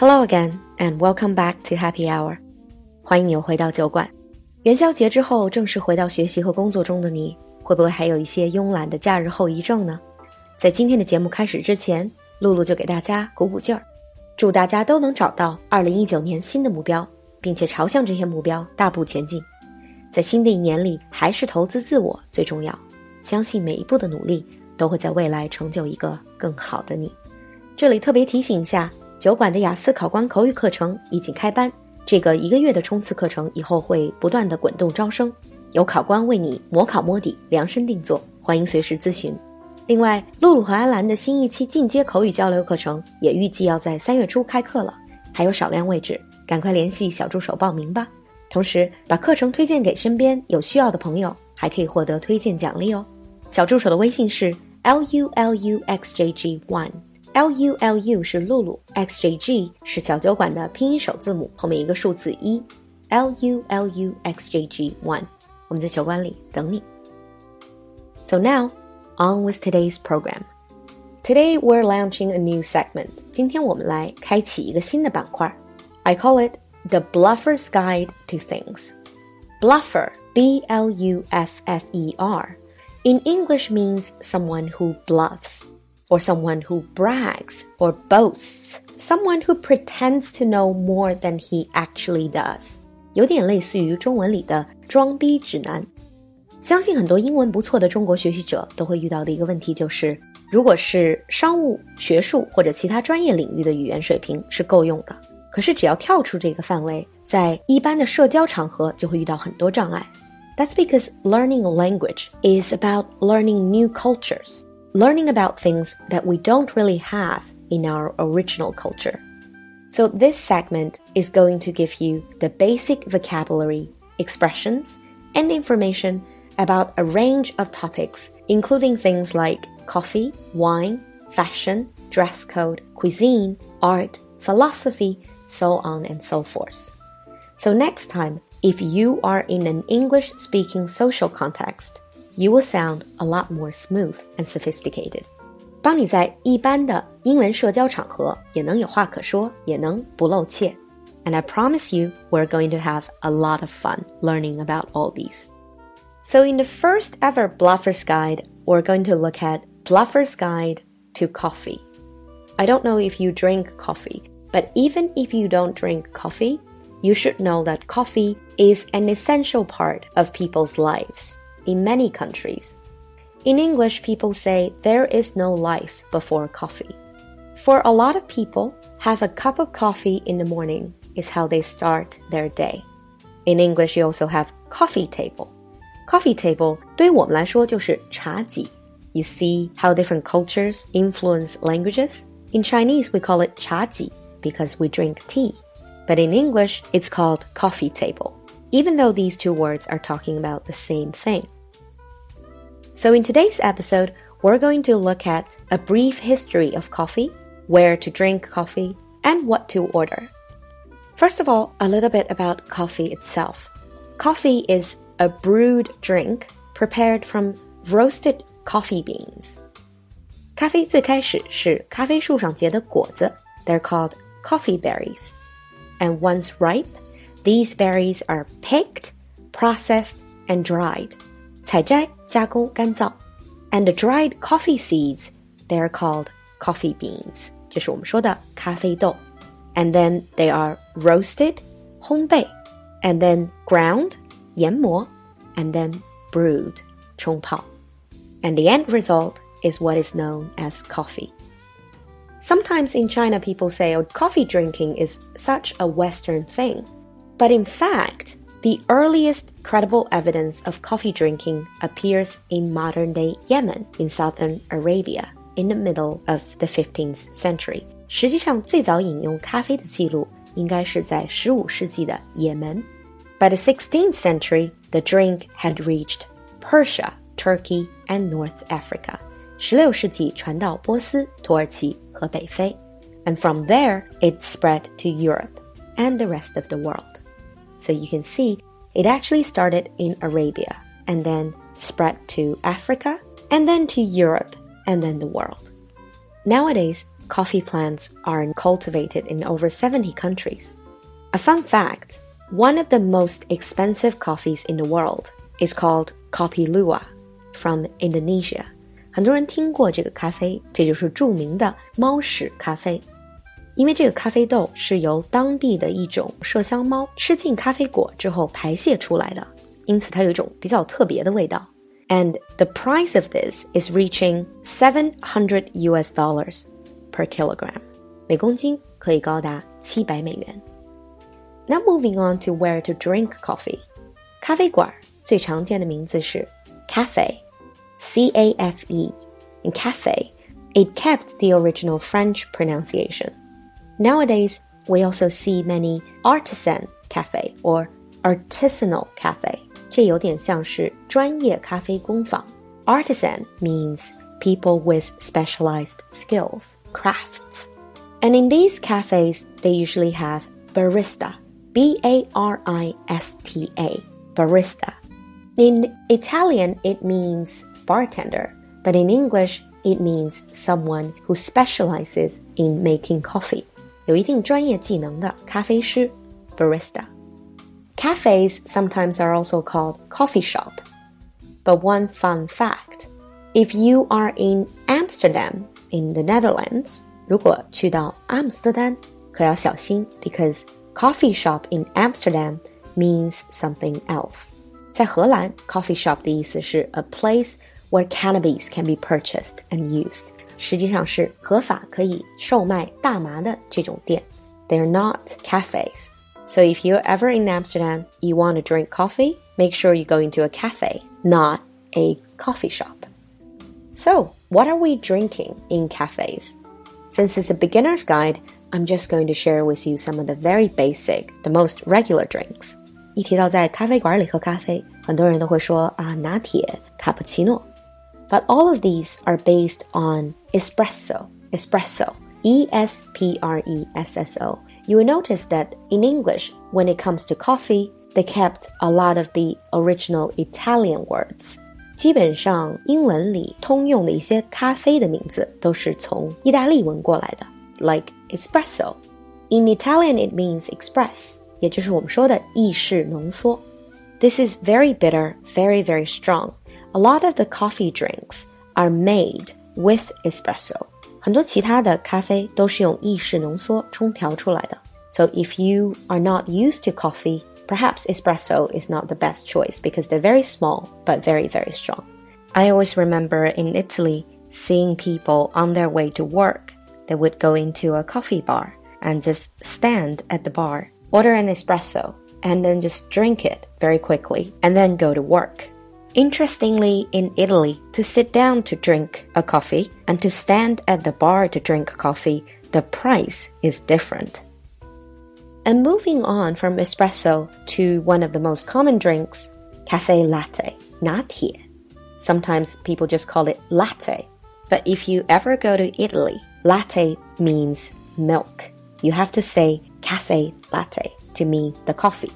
Hello again and welcome back to Happy Hour。欢迎你又回到酒馆。元宵节之后正式回到学习和工作中的你，会不会还有一些慵懒的假日后遗症呢？在今天的节目开始之前，露露就给大家鼓鼓劲儿，祝大家都能找到2019年新的目标，并且朝向这些目标大步前进。在新的一年里，还是投资自我最重要。相信每一步的努力都会在未来成就一个更好的你。这里特别提醒一下。酒馆的雅思考官口语课程已经开班，这个一个月的冲刺课程以后会不断的滚动招生，有考官为你模考摸底，量身定做，欢迎随时咨询。另外，露露和安兰的新一期进阶口语交流课程也预计要在三月初开课了，还有少量位置，赶快联系小助手报名吧。同时，把课程推荐给身边有需要的朋友，还可以获得推荐奖励哦。小助手的微信是 l u l u x j g one。L U L U 是露露，X J G 是小酒馆的拼音首字母，后面一个数字一，L U L U X J G one。我们在酒馆里等你。So now, on with today's program. Today we're launching a new segment. 今天我们来开启一个新的板块。I call it the Bluffer's Guide to Things. Bluffer, B L U F F E R, in English means someone who bluffs or someone who brags or boasts, someone who pretends to know more than he actually does，有点类似于中文里的装逼指南。相信很多英文不错的中国学习者都会遇到的一个问题就是，如果是商务、学术或者其他专业领域的语言水平是够用的，可是只要跳出这个范围，在一般的社交场合就会遇到很多障碍。That's because learning a language is about learning new cultures learning about things that we don't really have in our original culture. So, this segment is going to give you the basic vocabulary, expressions, and information about a range of topics, including things like coffee, wine, fashion, dress code, cuisine, art, philosophy, so on and so forth. So, next time, if you are in an English speaking social context, you will sound a lot more smooth and sophisticated. 帮你在一般的英文社交场合也能有话可说，也能不露怯。And I promise you, we're going to have a lot of fun learning about all these. So, in the first ever Bluffer's Guide, we're going to look at Bluffer's Guide to Coffee. I don't know if you drink coffee, but even if you don't drink coffee, you should know that coffee is an essential part of people's lives in many countries. In English, people say there is no life before coffee. For a lot of people, have a cup of coffee in the morning is how they start their day. In English, you also have coffee table. Coffee table 对于我们来说就是茶几. You see how different cultures influence languages? In Chinese, we call it 茶几 because we drink tea. But in English, it's called coffee table, even though these two words are talking about the same thing. So, in today's episode, we're going to look at a brief history of coffee, where to drink coffee, and what to order. First of all, a little bit about coffee itself. Coffee is a brewed drink prepared from roasted coffee beans. 咖啡最开始是咖啡树上结的果子，they're called coffee berries. And once ripe, these berries are picked, processed, and dried. 采摘、 加工、干燥，and the dried coffee seeds they are called coffee beans，就是我们说的咖啡豆，and then they are roasted 烘焙，and then ground 研磨，and then brewed 冲泡，and the end result is what is known as coffee. Sometimes in China, people say, oh, coffee drinking is such a Western thing. But in fact, the earliest credible evidence of coffee drinking appears in modern day Yemen in southern Arabia in the middle of the 15th century. 实际上，最早饮用咖啡的记录应该是在15世纪的也门。By the 16th century, the drink had reached Persia, Turkey, and North Africa. 16世纪传到波斯、土耳其和北非，and from there it spread to Europe and the rest of the world. So you can see it actually started in Arabia and then spread to Africa and then to Europe and then the world. Nowadays, coffee plants are cultivated in over 70 countries. A fun fact one of the most expensive coffees in the world is called Kopi Luwak from Indonesia. 很多人听过这个咖啡，这就是着名的猫屎咖啡。 因为这个咖啡豆是由当地的一种麝香猫吃进咖啡果之后排泄出来的，因此它有一种比较特别的味道。And the price of this is reaching 700 US dollars per kilogram，每公斤可以高达七百美元。now moving on to where to drink coffee. 咖啡馆最常见的名字是 cafe, C A F E. In cafe, it kept the original French pronunciation. Nowadays, we also see many artisan cafe or artisanal cafe. 这有点像是专业咖啡工坊. Artisan means people with specialized skills, crafts. And in these cafes, they usually have barista, B A R I S T A, barista. In Italian, it means bartender, but in English, it means someone who specializes in making coffee. 有一定专业技能的咖啡师 barista. Cafes sometimes are also called coffee shop. But one fun fact if you are in Amsterdam in the Netherlands, 如果去到阿姆斯特丹，可要小心，because Coffee shop in Amsterdam means something else. 在荷兰，coffee shop 的意思是 a place where cannabis can be purchased and used， 实际上是合法可以售卖大麻的这种店。They're not cafes. So if you're ever in Amsterdam, you want to drink coffee, make sure you go into a cafe, not a coffee shop. So, what are we drinking in cafes? Since it's a beginner's guide, I'm just going to share with you some of the very basic, the most regular drinks. 一提到在咖啡馆里喝咖啡，很多人都会说啊拿铁、卡布奇诺。 But all of these are based on espresso, espresso, E S P R E S S O. You will notice that in English, when it comes to coffee, they kept a lot of the original Italian words. 基本上，英文里通用的一些咖啡的名字都是从意大利文过来的。like espresso. In Italian, it means express, 也就是我们说的意式浓缩. This is very bitter, very, very strong. A lot of the coffee drinks are made with espresso. 很多其他的咖啡都是用意式浓缩冲调出来的. So if you are not used to coffee, perhaps espresso is not the best choice because they're very small but very, very strong. I always remember in Italy seeing people on their way to work they would go into a coffee bar and just stand at the bar, order an espresso, and then just drink it very quickly and then go to work. Interestingly, in Italy, to sit down to drink a coffee and to stand at the bar to drink coffee, the price is different. And moving on from espresso to one of the most common drinks, cafe latte, natie. Sometimes people just call it latte. But if you ever go to Italy, Latte means milk. You have to say cafe latte to mean the coffee.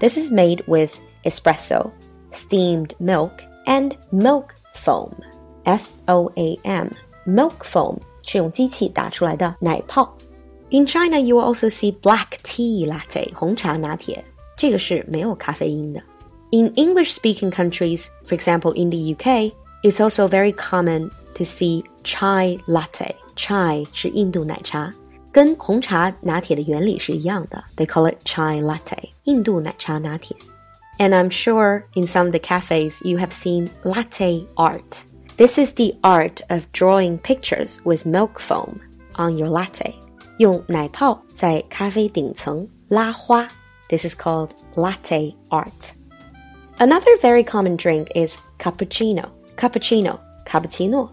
This is made with espresso, steamed milk, and milk foam. F O A M. Milk foam 是用机器打出来的奶泡。In China, you will also see black tea latte 红茶拿铁，这个是没有咖啡因的。In English-speaking countries, for example, in the UK, it's also very common to see chai latte. Chai 是印度奶茶，跟红茶拿铁的原理是一样的。They call it chai latte，印度奶茶拿铁。 And I'm sure in some of the cafes you have seen latte art. This is the art of drawing pictures with milk foam on your latte. 用奶泡在咖啡顶层拉花。This is called latte art. Another very common drink is cappuccino. Cappuccino, cappuccino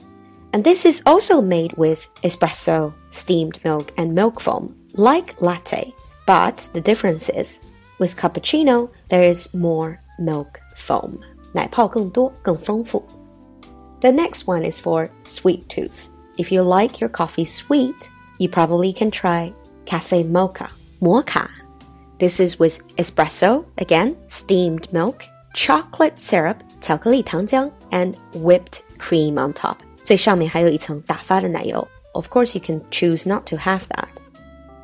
and this is also made with espresso, steamed milk, and milk foam, like latte. But the difference is, with cappuccino, there is more milk foam. 奶泡更多,更丰富. The next one is for sweet tooth. If you like your coffee sweet, you probably can try cafe mocha, mocha. This is with espresso, again, steamed milk, chocolate syrup, 巧克力糖浆, and whipped cream on top. 最上面还有一层打发的奶油 of course you can choose not to have that.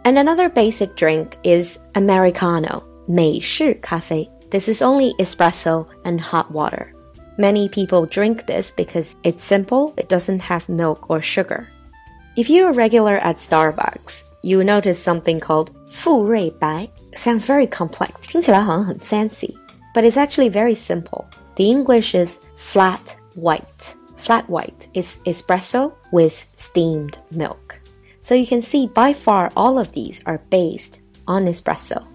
And another basic drink is Americano, 美式咖啡. This is only espresso and hot water. Many people drink this because it's simple, it doesn't have milk or sugar. If you're a regular at Starbucks, you notice something called 馥芮白. Sounds very complex, 听起来好像很 fancy, but it's actually very simple. The English is flat white. Flat white is espresso with steamed milk. So you can see by far all of these are based on espresso.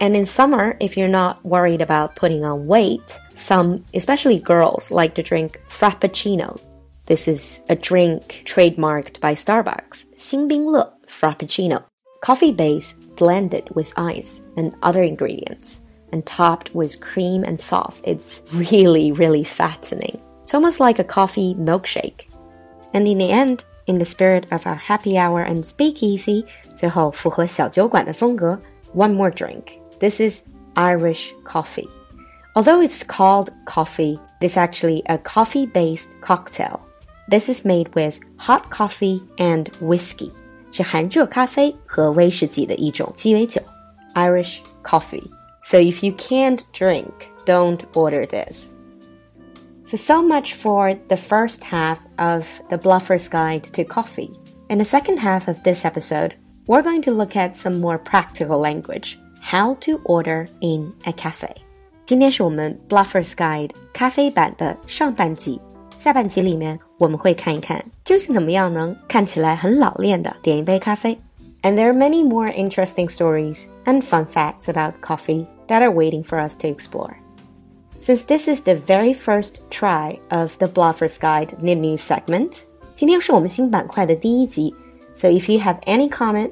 And in summer, if you're not worried about putting on weight, some, especially girls, like to drink Frappuccino. This is a drink trademarked by Starbucks, 星冰乐 Frappuccino, coffee base blended with ice and other ingredients and topped with cream and sauce. It's really, really fattening. It's almost like a coffee milkshake. And in the end, in the spirit of our happy hour and speakeasy, 最后符合小酒馆的风格, one more drink. This is Irish coffee. Although it's called coffee, it's actually a coffee-based cocktail. This is made with hot coffee and whiskey. 是含热咖啡和威士忌的一种鸡尾酒，Irish coffee. So if you can't drink, don't order this. So, so much for the first half of the Bluffer's Guide to Coffee. In the second half of this episode, we're going to look at some more practical language how to order in a cafe. 今天是我们 Bluffer's Guide 咖啡版的上半集，下半集里面我们会看一看究竟怎么样能看起来很老练的点一杯咖啡。And there are many more interesting stories and fun facts about coffee that are waiting for us to explore. Since this is the very first try of the Bluffer's Guide News segment, 今天是我们新板块的第一集. So if you have any comment,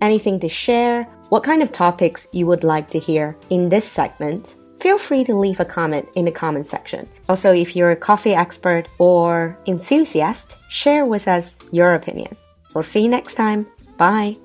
anything to share, what kind of topics you would like to hear in this segment, feel free to leave a comment in the comment section. Also, if you're a coffee expert or enthusiast, share with us your opinion. We'll see you next time. Bye.